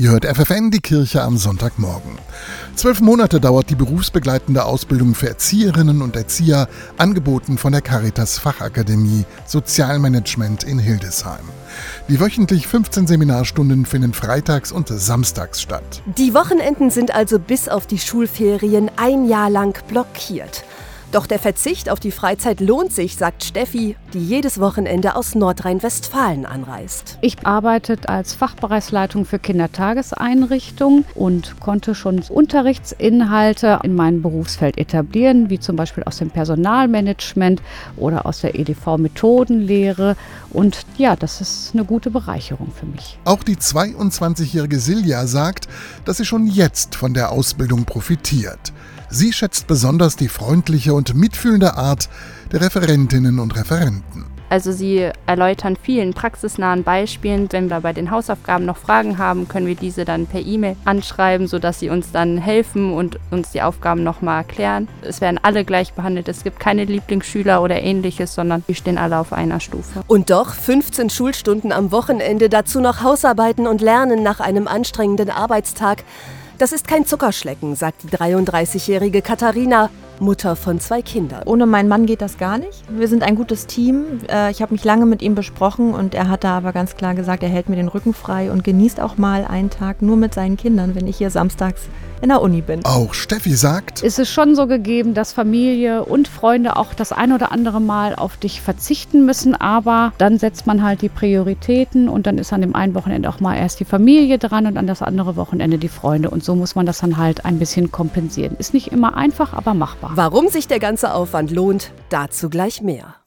Ihr hört FFN, die Kirche am Sonntagmorgen. Zwölf Monate dauert die berufsbegleitende Ausbildung für Erzieherinnen und Erzieher, angeboten von der Caritas Fachakademie Sozialmanagement in Hildesheim. Die wöchentlich 15 Seminarstunden finden freitags und samstags statt. Die Wochenenden sind also bis auf die Schulferien ein Jahr lang blockiert. Doch der Verzicht auf die Freizeit lohnt sich, sagt Steffi, die jedes Wochenende aus Nordrhein-Westfalen anreist. Ich arbeite als Fachbereichsleitung für Kindertageseinrichtungen und konnte schon Unterrichtsinhalte in meinem Berufsfeld etablieren, wie zum Beispiel aus dem Personalmanagement oder aus der EDV-Methodenlehre. Und ja, das ist eine gute Bereicherung für mich. Auch die 22-jährige Silja sagt, dass sie schon jetzt von der Ausbildung profitiert. Sie schätzt besonders die freundliche und mitfühlende Art der Referentinnen und Referenten. Also sie erläutern vielen praxisnahen Beispielen. Wenn wir bei den Hausaufgaben noch Fragen haben, können wir diese dann per E-Mail anschreiben, sodass sie uns dann helfen und uns die Aufgaben nochmal erklären. Es werden alle gleich behandelt. Es gibt keine Lieblingsschüler oder ähnliches, sondern wir stehen alle auf einer Stufe. Und doch 15 Schulstunden am Wochenende, dazu noch Hausarbeiten und Lernen nach einem anstrengenden Arbeitstag. Das ist kein Zuckerschlecken, sagt die 33-jährige Katharina, Mutter von zwei Kindern. Ohne meinen Mann geht das gar nicht. Wir sind ein gutes Team. Äh, ich habe mich lange mit ihm besprochen und er hat da aber ganz klar gesagt, er hält mir den Rücken frei und genießt auch mal einen Tag nur mit seinen Kindern, wenn ich hier samstags in der Uni bin. Auch Steffi sagt, ist es schon so gegeben, dass Familie und Freunde auch das ein oder andere Mal auf dich verzichten müssen, aber dann setzt man halt die Prioritäten und dann ist an dem einen Wochenende auch mal erst die Familie dran und an das andere Wochenende die Freunde und so muss man das dann halt ein bisschen kompensieren. Ist nicht immer einfach, aber machbar. Warum sich der ganze Aufwand lohnt, dazu gleich mehr.